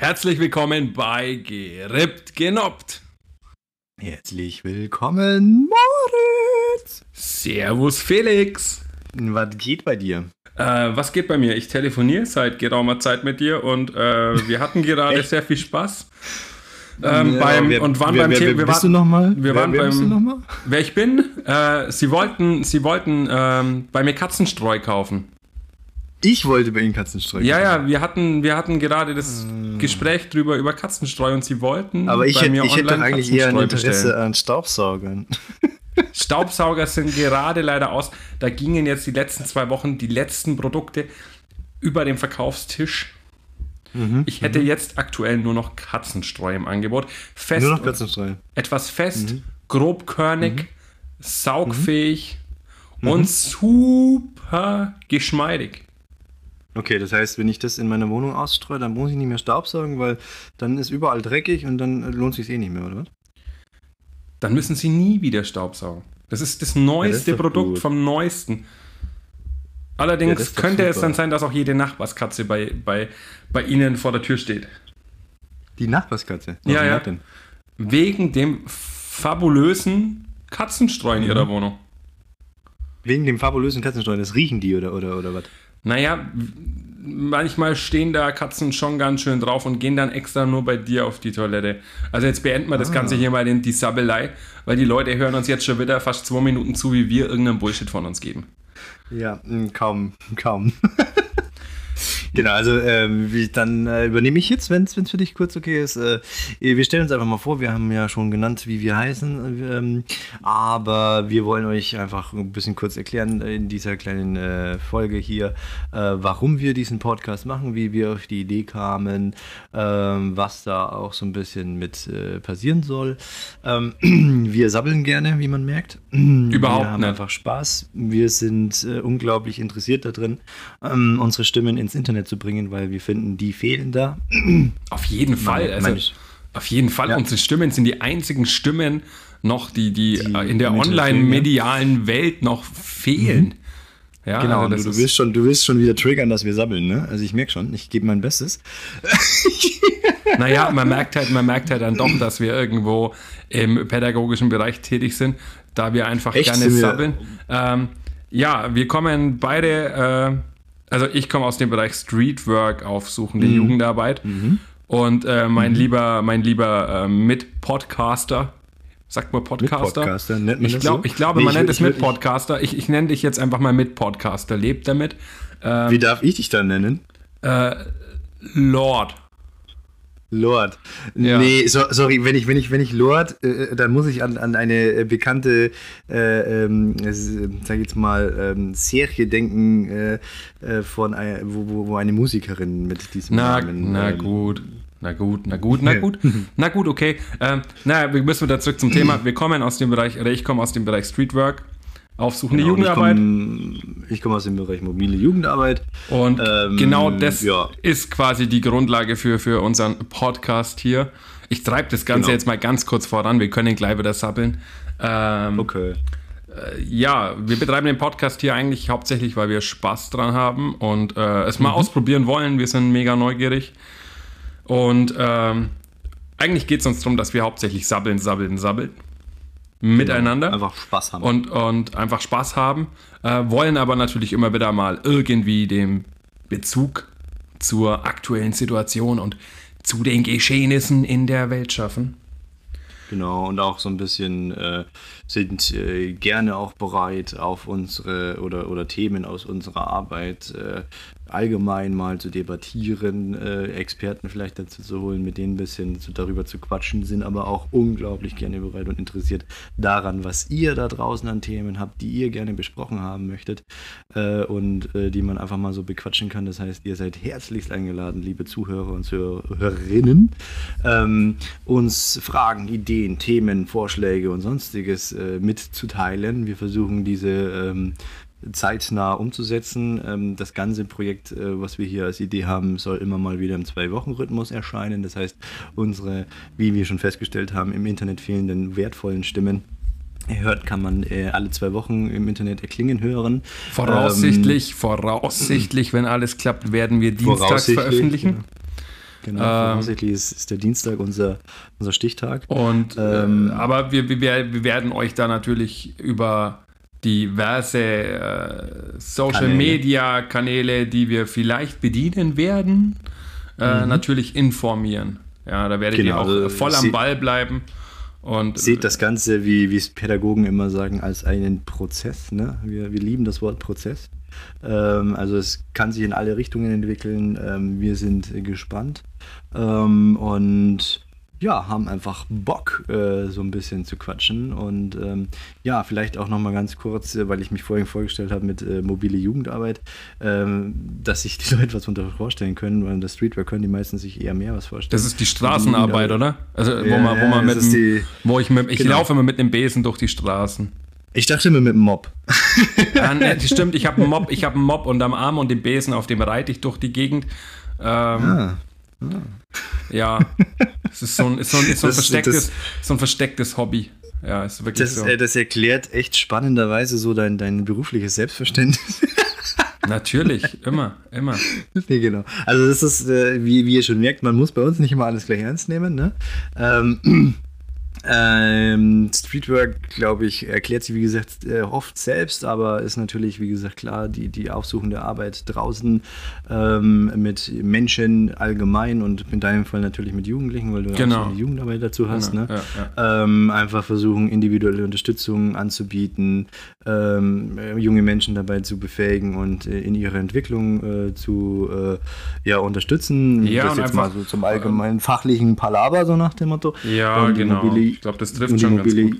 Herzlich willkommen bei Gerippt Genoppt. Herzlich willkommen, Moritz. Servus Felix. Was geht bei dir? Äh, was geht bei mir? Ich telefoniere seit geraumer Zeit mit dir und äh, wir hatten gerade sehr viel Spaß. Ähm, ja, beim, wer, und waren wer, beim wer, Thema. Wir bist waren, du noch mal? Wir waren wer, beim. Noch mal? Wer ich bin? Äh, sie wollten, sie wollten ähm, bei mir Katzenstreu kaufen. Ich wollte bei Ihnen Katzenstreu. Ja, ja, wir hatten, wir hatten gerade das hm. Gespräch drüber über Katzenstreu und Sie wollten. Aber ich, hätte, ich hätte doch eigentlich eher ein Interesse bestellen. an Staubsaugern. Staubsauger sind gerade leider aus. Da gingen jetzt die letzten zwei Wochen die letzten Produkte über den Verkaufstisch. Mhm, ich hätte mhm. jetzt aktuell nur noch Katzenstreu im Angebot. Fest nur noch Katzenstreu. Etwas fest, mhm. grobkörnig, mhm. saugfähig mhm. und super geschmeidig. Okay, das heißt, wenn ich das in meiner Wohnung ausstreue, dann muss ich nicht mehr Staubsaugen, weil dann ist überall dreckig und dann lohnt sich eh nicht mehr, oder was? Dann müssen Sie nie wieder Staubsaugen. Das ist das neueste ja, das ist Produkt gut. vom neuesten. Allerdings ja, könnte super. es dann sein, dass auch jede Nachbarskatze bei, bei, bei Ihnen vor der Tür steht. Die Nachbarskatze? Warum ja, ja. Denn? Wegen dem fabulösen Katzenstreu in mhm. Ihrer Wohnung. Wegen dem fabulösen Katzenstreu, das riechen die oder, oder, oder was? Naja, manchmal stehen da Katzen schon ganz schön drauf und gehen dann extra nur bei dir auf die Toilette. Also jetzt beenden wir ah. das Ganze hier mal in die Sabbelei, weil die Leute hören uns jetzt schon wieder fast zwei Minuten zu, wie wir irgendeinen Bullshit von uns geben. Ja, kaum, kaum. Genau, also äh, dann äh, übernehme ich jetzt, wenn es für dich kurz okay ist. Äh, wir stellen uns einfach mal vor, wir haben ja schon genannt, wie wir heißen, ähm, aber wir wollen euch einfach ein bisschen kurz erklären in dieser kleinen äh, Folge hier, äh, warum wir diesen Podcast machen, wie wir auf die Idee kamen, ähm, was da auch so ein bisschen mit äh, passieren soll. Ähm, wir sabbeln gerne, wie man merkt. Überhaupt wir haben nicht. einfach Spaß. Wir sind unglaublich interessiert darin, ähm, unsere Stimmen ins Internet Internet zu bringen, weil wir finden, die fehlen da. Auf jeden Fall. Also, auf jeden Fall. Ja. Unsere Stimmen sind die einzigen Stimmen noch, die, die, die in der online-medialen Welt noch fehlen. Mhm. Ja, genau, also du, du, willst schon, du willst schon wieder triggern, dass wir sabbeln, ne? Also ich merke schon, ich gebe mein Bestes. naja, man merkt halt, man merkt halt dann doch, dass wir irgendwo im pädagogischen Bereich tätig sind, da wir einfach Echt, gerne sabbeln. Ähm, ja, wir kommen beide äh, also ich komme aus dem Bereich Streetwork, aufsuchende mhm. Jugendarbeit. Mhm. Und äh, mein mhm. lieber, mein lieber äh, Mit-Podcaster, sagt man Podcaster? Mit-Podcaster, nennt man ich glaub, so? Ich glaube, nee, man ich nennt es Mit-Podcaster. Ich, ich nenne dich jetzt einfach mal Mit-Podcaster. Lebt damit. Ähm, Wie darf ich dich dann nennen? Äh, Lord. Lord. Ja. Nee, so, sorry, wenn ich, wenn ich, wenn ich Lord, äh, dann muss ich an, an eine äh, bekannte, äh, ähm, sag ich jetzt mal, ähm, Serie denken, äh, äh von, äh, wo, wo, eine Musikerin mit diesem na, Namen. Na ähm, gut. Na gut, na gut, na gut, na gut, okay. Ähm, na, wir müssen wieder zurück zum Thema. Wir kommen aus dem Bereich, oder ich komme aus dem Bereich Streetwork. Aufsuchende genau, Jugendarbeit. Ich komme komm aus dem Bereich mobile Jugendarbeit. Und ähm, genau das ja. ist quasi die Grundlage für, für unseren Podcast hier. Ich treibe das Ganze genau. jetzt mal ganz kurz voran. Wir können gleich wieder sappeln. Ähm, okay. Äh, ja, wir betreiben den Podcast hier eigentlich hauptsächlich, weil wir Spaß dran haben und äh, es mal mhm. ausprobieren wollen. Wir sind mega neugierig. Und ähm, eigentlich geht es uns darum, dass wir hauptsächlich sabbeln, sabbeln, sabbeln miteinander. Genau, einfach Spaß haben. Und, und einfach Spaß haben. Äh, wollen aber natürlich immer wieder mal irgendwie den Bezug zur aktuellen Situation und zu den Geschehnissen in der Welt schaffen. Genau, und auch so ein bisschen äh, sind äh, gerne auch bereit, auf unsere oder, oder Themen aus unserer Arbeit äh, allgemein mal zu debattieren, äh, Experten vielleicht dazu zu holen, mit denen ein bisschen zu, darüber zu quatschen, sind aber auch unglaublich gerne bereit und interessiert daran, was ihr da draußen an Themen habt, die ihr gerne besprochen haben möchtet äh, und äh, die man einfach mal so bequatschen kann. Das heißt, ihr seid herzlichst eingeladen, liebe Zuhörer und Zuhörerinnen, ähm, uns Fragen, Ideen, Themen, Vorschläge und sonstiges äh, mitzuteilen. Wir versuchen diese ähm, zeitnah umzusetzen. Ähm, das ganze Projekt, äh, was wir hier als Idee haben, soll immer mal wieder im Zwei-Wochen-Rhythmus erscheinen. Das heißt, unsere, wie wir schon festgestellt haben, im Internet fehlenden wertvollen Stimmen hört, kann man äh, alle zwei Wochen im Internet erklingen hören. Voraussichtlich, ähm, voraussichtlich, wenn alles klappt, werden wir dienstags veröffentlichen. Genau, voraussichtlich ähm, ist, ist, der Dienstag unser, unser Stichtag. Und, ähm, äh, aber wir, wir, wir werden euch da natürlich über diverse äh, Social Kanäle. Media Kanäle, die wir vielleicht bedienen werden, äh, mhm. natürlich informieren. Ja, da werdet genau, ihr auch also voll am Ball bleiben. Und seht das Ganze, wie es Pädagogen immer sagen, als einen Prozess. Ne? Wir, wir lieben das Wort Prozess. Ähm, also es kann sich in alle Richtungen entwickeln. Ähm, wir sind gespannt. Ähm, und ja, haben einfach Bock, äh, so ein bisschen zu quatschen. Und ähm, ja, vielleicht auch nochmal ganz kurz, äh, weil ich mich vorhin vorgestellt habe mit äh, mobile Jugendarbeit, ähm, dass sich die Leute was unter vorstellen können, weil in der Streetwear können die meisten sich eher mehr was vorstellen. Das ist die Straßenarbeit, oder? Also, wo ja, man, wo man mit, dem, die, wo ich mit, ich genau. laufe immer mit dem Besen durch die Straßen. Ich dachte immer mit dem Mob. ja, ne, stimmt, ich habe einen Mob, ich habe einen Mob unterm Arm und den Besen, auf dem reite ich durch die Gegend. Ähm, ah. Ah. Ja, es ist so ein, ist so ein, ist so ein, das, verstecktes, das, so ein verstecktes Hobby. Ja, ist wirklich das, so. Äh, das erklärt echt spannenderweise so dein, dein berufliches Selbstverständnis. Natürlich, immer, immer. Nee, genau. Also das ist, äh, wie, wie ihr schon merkt, man muss bei uns nicht immer alles gleich ernst nehmen. Ne? Ähm, ähm, Streetwork, glaube ich, erklärt sich, wie gesagt, äh, oft selbst, aber ist natürlich, wie gesagt, klar, die, die aufsuchende Arbeit draußen ähm, mit Menschen allgemein und in deinem Fall natürlich mit Jugendlichen, weil du genau. auch so eine Jugendarbeit dazu hast. Genau. Ne? Ja, ja. Ähm, einfach versuchen, individuelle Unterstützung anzubieten, ähm, junge Menschen dabei zu befähigen und äh, in ihrer Entwicklung äh, zu äh, ja, unterstützen. Ja, das jetzt mal so zum allgemeinen fachlichen Palaber, so nach dem Motto. Ja, genau. Ich glaube, das trifft schon ganz gut.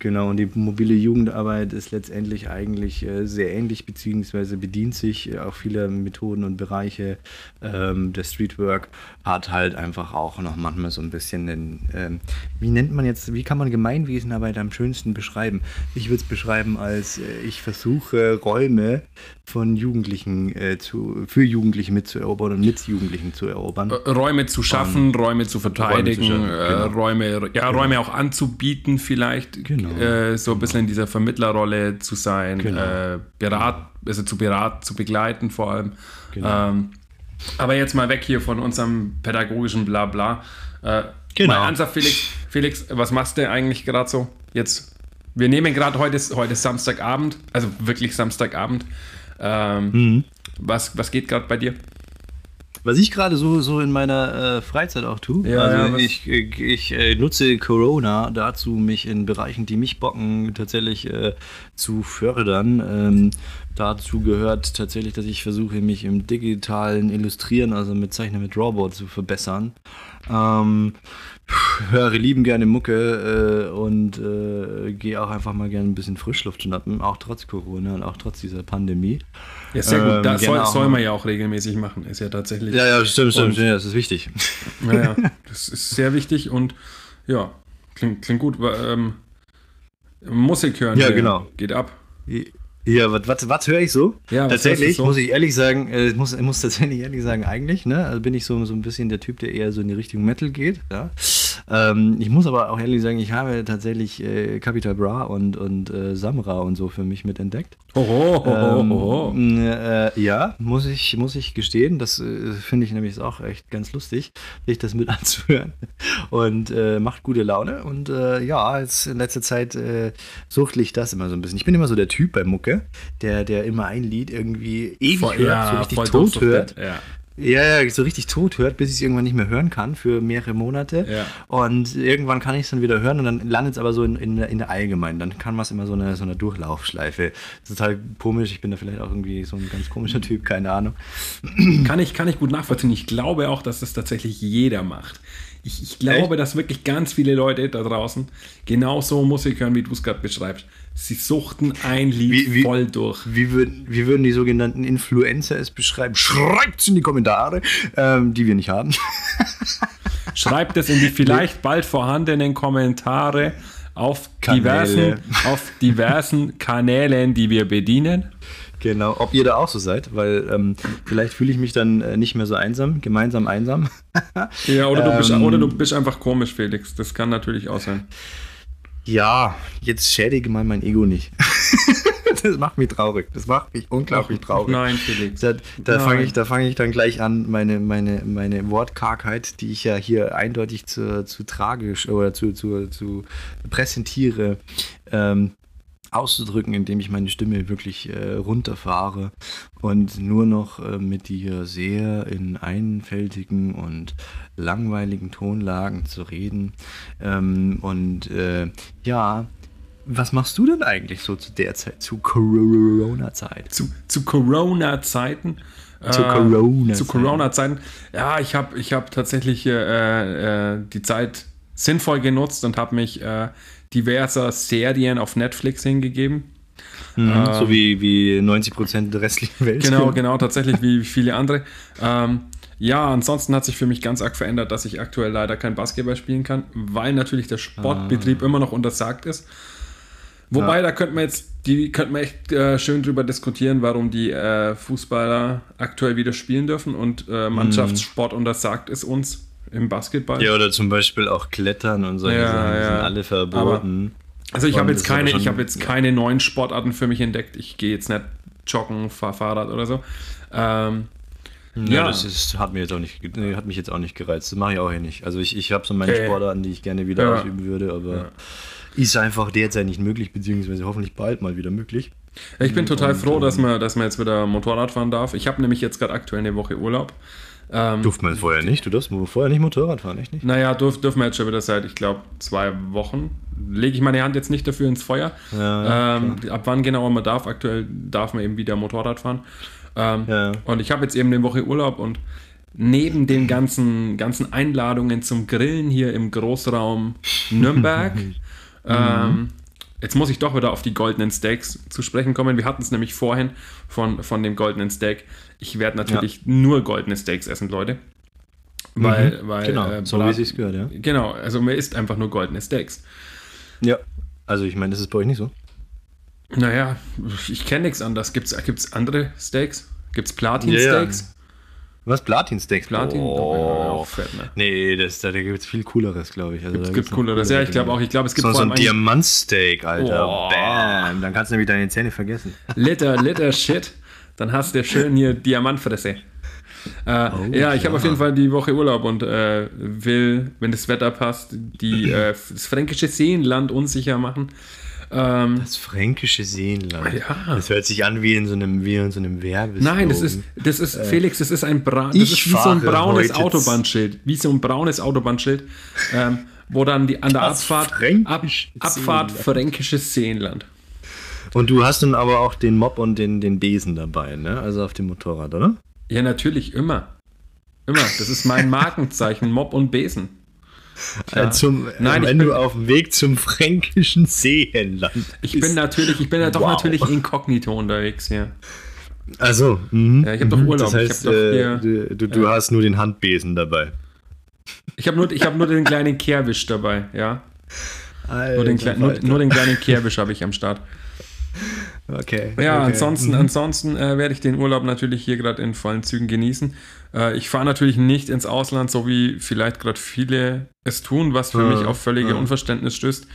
Genau, und die mobile Jugendarbeit ist letztendlich eigentlich äh, sehr ähnlich, beziehungsweise bedient sich äh, auch vieler Methoden und Bereiche. Ähm, der Streetwork hat halt einfach auch noch manchmal so ein bisschen den, ähm, wie nennt man jetzt, wie kann man Gemeinwesenarbeit am schönsten beschreiben? Ich würde es beschreiben als, äh, ich versuche Räume von Jugendlichen äh, zu, für Jugendliche mitzuerobern und mit Jugendlichen zu erobern. Räume zu schaffen, um, Räume zu verteidigen, Räume, zu schaffen, äh, genau. Räume, ja, genau. Räume auch anzubieten vielleicht. Genau genau. äh, so ein bisschen in dieser Vermittlerrolle zu sein, genau. äh, berat, also zu beraten, zu begleiten vor allem. Genau. Ähm, aber jetzt mal weg hier von unserem pädagogischen Blabla. Äh, genau. Mal ernsthaft, Felix, Felix, was machst du eigentlich gerade so? Jetzt, wir nehmen gerade heute, heute Samstagabend, also wirklich Samstagabend. Ähm, mhm. was, was geht gerade bei dir? Was ich gerade so, so in meiner äh, Freizeit auch tue, ja, also ja, ich, ich, ich äh, nutze Corona dazu, mich in Bereichen, die mich bocken, tatsächlich äh, zu fördern. Ähm, dazu gehört tatsächlich, dass ich versuche, mich im digitalen Illustrieren, also mit Zeichnen mit Drawboard zu verbessern. Ähm, höre lieben gerne Mucke äh, und äh, gehe auch einfach mal gerne ein bisschen Frischluft schnappen, auch trotz Corona und auch trotz dieser Pandemie. Ja, sehr gut. Das ähm, soll, soll, man ja auch regelmäßig machen. Ist ja tatsächlich. Ja, ja, stimmt, stimmt. ja, das ist wichtig. Naja, das ist sehr wichtig und ja, klingt, klingt gut. Ähm, Musik hören. Ja, genau. Geht ab. Ja, was, was, was höre ich so? Ja, tatsächlich, so? muss ich ehrlich sagen, äh, muss, muss tatsächlich ehrlich sagen, eigentlich, ne? Also bin ich so, so ein bisschen der Typ, der eher so in die Richtung Metal geht. Ja? Ähm, ich muss aber auch ehrlich sagen, ich habe tatsächlich äh, Capital Bra und, und äh, Samra und so für mich mit entdeckt. Oho, oho, ähm, oho. Äh, ja, muss ich, muss ich gestehen. Das äh, finde ich nämlich auch echt ganz lustig, sich das mit anzuhören. Und äh, macht gute Laune. Und äh, ja, jetzt in letzter Zeit äh, suchtle ich das immer so ein bisschen. Ich bin immer so der Typ bei Mucke, der, der immer ein Lied irgendwie ewig voll, hört, ja, so richtig tot hört. Ja. Ja, ja, so richtig tot hört, bis ich es irgendwann nicht mehr hören kann für mehrere Monate. Ja. Und irgendwann kann ich es dann wieder hören und dann landet es aber so in, in, in der Allgemeinen. Dann kann man es immer so eine, so eine Durchlaufschleife. Das ist total komisch. Ich bin da vielleicht auch irgendwie so ein ganz komischer Typ, keine Ahnung. Kann ich, kann ich gut nachvollziehen. Ich glaube auch, dass das tatsächlich jeder macht. Ich, ich glaube, Echt? dass wirklich ganz viele Leute da draußen genauso Musik hören, wie du es gerade beschreibst. Sie suchten ein Lied wie, wie, voll durch. Wie würden, wie würden die sogenannten Influencer es beschreiben? Schreibt es in die Kommentare, ähm, die wir nicht haben. Schreibt es in die vielleicht bald vorhandenen Kommentare auf diversen, auf diversen Kanälen, die wir bedienen. Genau, ob ihr da auch so seid, weil ähm, vielleicht fühle ich mich dann äh, nicht mehr so einsam, gemeinsam einsam. ja, oder du, bist, ähm, oder du bist einfach komisch, Felix. Das kann natürlich auch sein. Ja, jetzt schädige mal mein Ego nicht. das macht mich traurig. Das macht mich unglaublich traurig. Nein, Felix. Da, da fange ich, fang ich dann gleich an, meine, meine, meine Wortkargheit, die ich ja hier eindeutig zu, zu tragisch oder zu, zu, zu präsentiere, ähm, auszudrücken, indem ich meine Stimme wirklich äh, runterfahre und nur noch äh, mit dir sehr in einfältigen und langweiligen Tonlagen zu reden. Ähm, und äh, ja, was machst du denn eigentlich so zu der Zeit, zu Corona-Zeit? Zu, zu Corona-Zeiten? Zu Corona-Zeiten. Zu Corona-Zeiten. Ja, ich habe ich hab tatsächlich äh, äh, die Zeit sinnvoll genutzt und habe mich äh, diverser Serien auf Netflix hingegeben. Mhm, ähm, so wie, wie 90 Prozent der restlichen Welt. Genau, genau, tatsächlich wie viele andere. Ähm, ja, ansonsten hat sich für mich ganz arg verändert, dass ich aktuell leider kein Basketball spielen kann, weil natürlich der Sportbetrieb ah. immer noch untersagt ist. Wobei, ja. da könnte man jetzt, die könnte man echt äh, schön drüber diskutieren, warum die äh, Fußballer aktuell wieder spielen dürfen und äh, Mannschaftssport mhm. untersagt ist uns im Basketball. Ja, oder zum Beispiel auch Klettern und solche ja, Sachen, ja. sind alle verboten. Aber, also ich habe jetzt keine, ich habe jetzt keine neuen Sportarten für mich entdeckt. Ich gehe jetzt nicht joggen, fahre Fahrrad oder so. Ähm, ja, ja, das ist, hat, mir jetzt auch nicht, hat mich jetzt auch nicht gereizt. Das mache ich auch hier nicht. Also ich, ich habe so meine okay. Sportarten, die ich gerne wieder ja. ausüben würde, aber ja. ist einfach derzeit nicht möglich, beziehungsweise hoffentlich bald mal wieder möglich. Ich bin total und, froh, dass man, dass man jetzt wieder Motorrad fahren darf. Ich habe nämlich jetzt gerade aktuell eine Woche Urlaub. Ähm, Durfte man vorher nicht? Du darfst vorher nicht Motorrad fahren, echt nicht? Naja, dürfen dürf wir jetzt schon wieder seit, ich glaube, zwei Wochen. Lege ich meine Hand jetzt nicht dafür ins Feuer. Ja, ähm, ab wann genau man darf. Aktuell darf man eben wieder Motorrad fahren. Ähm, ja. Und ich habe jetzt eben eine Woche Urlaub und neben den ganzen, ganzen Einladungen zum Grillen hier im Großraum Nürnberg ähm, Jetzt muss ich doch wieder auf die goldenen Steaks zu sprechen kommen. Wir hatten es nämlich vorhin von, von dem goldenen Steak. Ich werde natürlich ja. nur goldene Steaks essen, Leute. Weil, mhm, weil genau, äh, so wie es sich gehört, ja. Genau, also man isst einfach nur goldene Steaks. Ja, also ich meine, das ist bei euch nicht so. Naja, ich kenne nichts anderes. Gibt es andere Steaks? Gibt es Platin-Steaks? Was? Platin-Steaks? Platin? Oh, oh fett, ne? Nee, das, da gibt es viel cooleres, glaube ich. Also, gibt es cooleres, ja, ich glaube auch. Ich glaube, es gibt so, so ein Diamantsteak, Alter. Oh. Bam. Dann kannst du nämlich deine Zähne vergessen. Liter, Liter Shit. Dann hast du schön hier Diamantfresse. Äh, oh, ja, ich habe auf jeden Fall die Woche Urlaub und äh, will, wenn das Wetter passt, die, äh, das fränkische Seenland unsicher machen. Ähm, das fränkische Seenland. Ja. Das hört sich an wie in so einem, wie in so einem Werbeslogan. Nein, das ist, das ist, äh, Felix, das ist ein, Bra das ist wie so ein braunes Autobahnschild. Wie so ein braunes Autobahnschild, ähm, wo dann die, an der Abfahrt, Ab, Abfahrt fränkisches Seenland. Und du hast dann aber auch den Mob und den, den Besen dabei, ne? Also auf dem Motorrad, oder? Ja, natürlich, immer. Immer. Das ist mein Markenzeichen, Mob und Besen. Ja. Zum, Nein, wenn bin, du auf dem Weg zum fränkischen Seenland Ich bin natürlich, ich bin ja doch wow. natürlich inkognito unterwegs hier. Also, mhm. ja, ich habe doch mhm. Urlaub. Das heißt, äh, du, du, du hast nur den Handbesen dabei. Ich habe nur, hab nur den kleinen Kehrwisch dabei, ja. Alter, nur, den, nur, nur den kleinen Kehrwisch habe ich am Start. Okay. Ja, okay. ansonsten, mhm. ansonsten äh, werde ich den Urlaub natürlich hier gerade in vollen Zügen genießen. Äh, ich fahre natürlich nicht ins Ausland, so wie vielleicht gerade viele es tun, was für ja, mich auf völlige ja. Unverständnis stößt,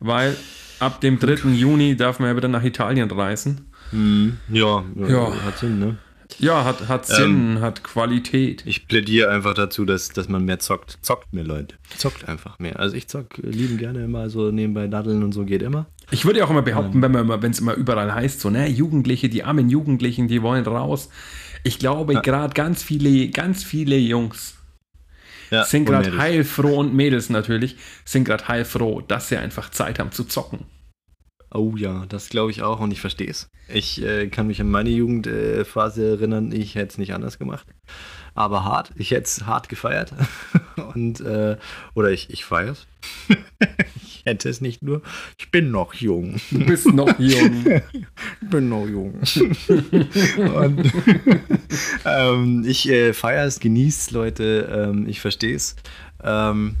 weil ab dem 3. Juni darf man ja wieder nach Italien reisen. Mhm. Ja, ja, hat Sinn, ne? Ja, hat, hat Sinn, ähm, hat Qualität. Ich plädiere einfach dazu, dass, dass man mehr zockt. Zockt mehr, Leute. Zockt einfach mehr. Also ich zock lieben gerne immer so nebenbei daddeln und so geht immer. Ich würde ja auch immer behaupten, ähm, wenn wenn es immer überall heißt, so, ne, Jugendliche, die armen Jugendlichen, die wollen raus. Ich glaube, ja. gerade ganz viele, ganz viele Jungs ja, sind gerade heilfroh und Mädels natürlich, sind gerade heilfroh, dass sie einfach Zeit haben zu zocken. Oh ja, das glaube ich auch und ich verstehe es. Ich äh, kann mich an meine Jugendphase äh, erinnern, ich hätte es nicht anders gemacht. Aber hart, ich hätte es hart gefeiert. und, äh, oder ich, ich feiere es. ich hätte es nicht nur. Ich bin noch jung. Du bist noch jung. ich bin noch jung. und, ähm, ich äh, feiere es, genieße es, Leute. Ähm, ich verstehe es. Ähm,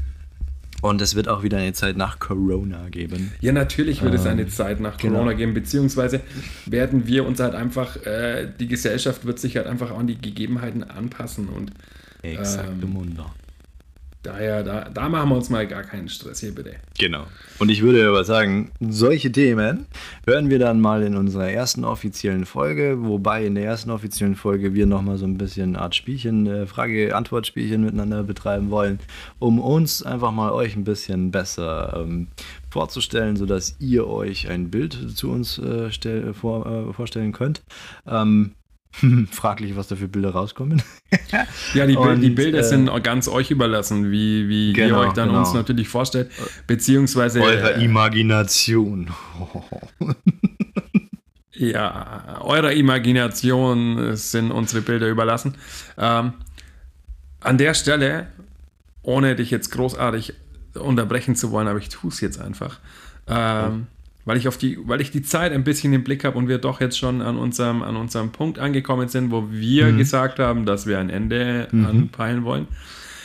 und es wird auch wieder eine Zeit nach Corona geben. Ja, natürlich wird ähm, es eine Zeit nach Corona genau. geben, beziehungsweise werden wir uns halt einfach, äh, die Gesellschaft wird sich halt einfach an die Gegebenheiten anpassen und Exakte ähm, Munder. Daher, da, da machen wir uns mal gar keinen Stress hier bitte. Genau. Und ich würde aber sagen, solche Themen hören wir dann mal in unserer ersten offiziellen Folge, wobei in der ersten offiziellen Folge wir nochmal so ein bisschen Art Spielchen, äh, Frage-Antwort-Spielchen miteinander betreiben wollen, um uns einfach mal euch ein bisschen besser ähm, vorzustellen, sodass ihr euch ein Bild zu uns äh, stell, vor, äh, vorstellen könnt. Ähm, Fraglich, was da für Bilder rauskommen. ja, die, und, die Bilder äh, sind ganz euch überlassen, wie, wie genau, ihr euch dann genau. uns natürlich vorstellt, beziehungsweise. Eurer äh, Imagination. ja, eurer Imagination sind unsere Bilder überlassen. Ähm, an der Stelle, ohne dich jetzt großartig unterbrechen zu wollen, aber ich tue es jetzt einfach. Ähm, weil ich auf die, weil ich die Zeit ein bisschen im Blick habe und wir doch jetzt schon an unserem, an unserem Punkt angekommen sind, wo wir mhm. gesagt haben, dass wir ein Ende mhm. anpeilen wollen.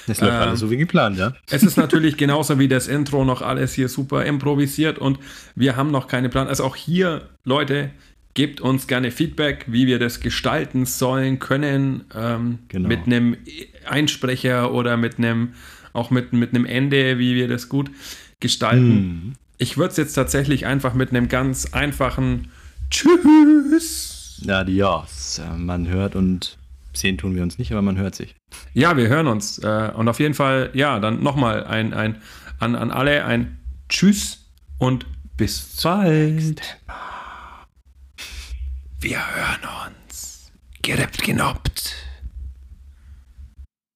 Das läuft ähm, alles so wie geplant, ja. Es ist natürlich genauso wie das Intro noch alles hier super improvisiert und wir haben noch keine Plan. Also auch hier, Leute, gebt uns gerne Feedback, wie wir das gestalten sollen, können, ähm, genau. mit einem Einsprecher oder mit einem, auch mit, mit einem Ende, wie wir das gut gestalten. Mhm. Ich würde es jetzt tatsächlich einfach mit einem ganz einfachen Tschüss. Adios. Man hört und sehen tun wir uns nicht, aber man hört sich. Ja, wir hören uns. Äh, und auf jeden Fall, ja, dann nochmal ein, ein, an, an alle ein Tschüss und bis bald. Wir hören uns. Gereppt, genoppt.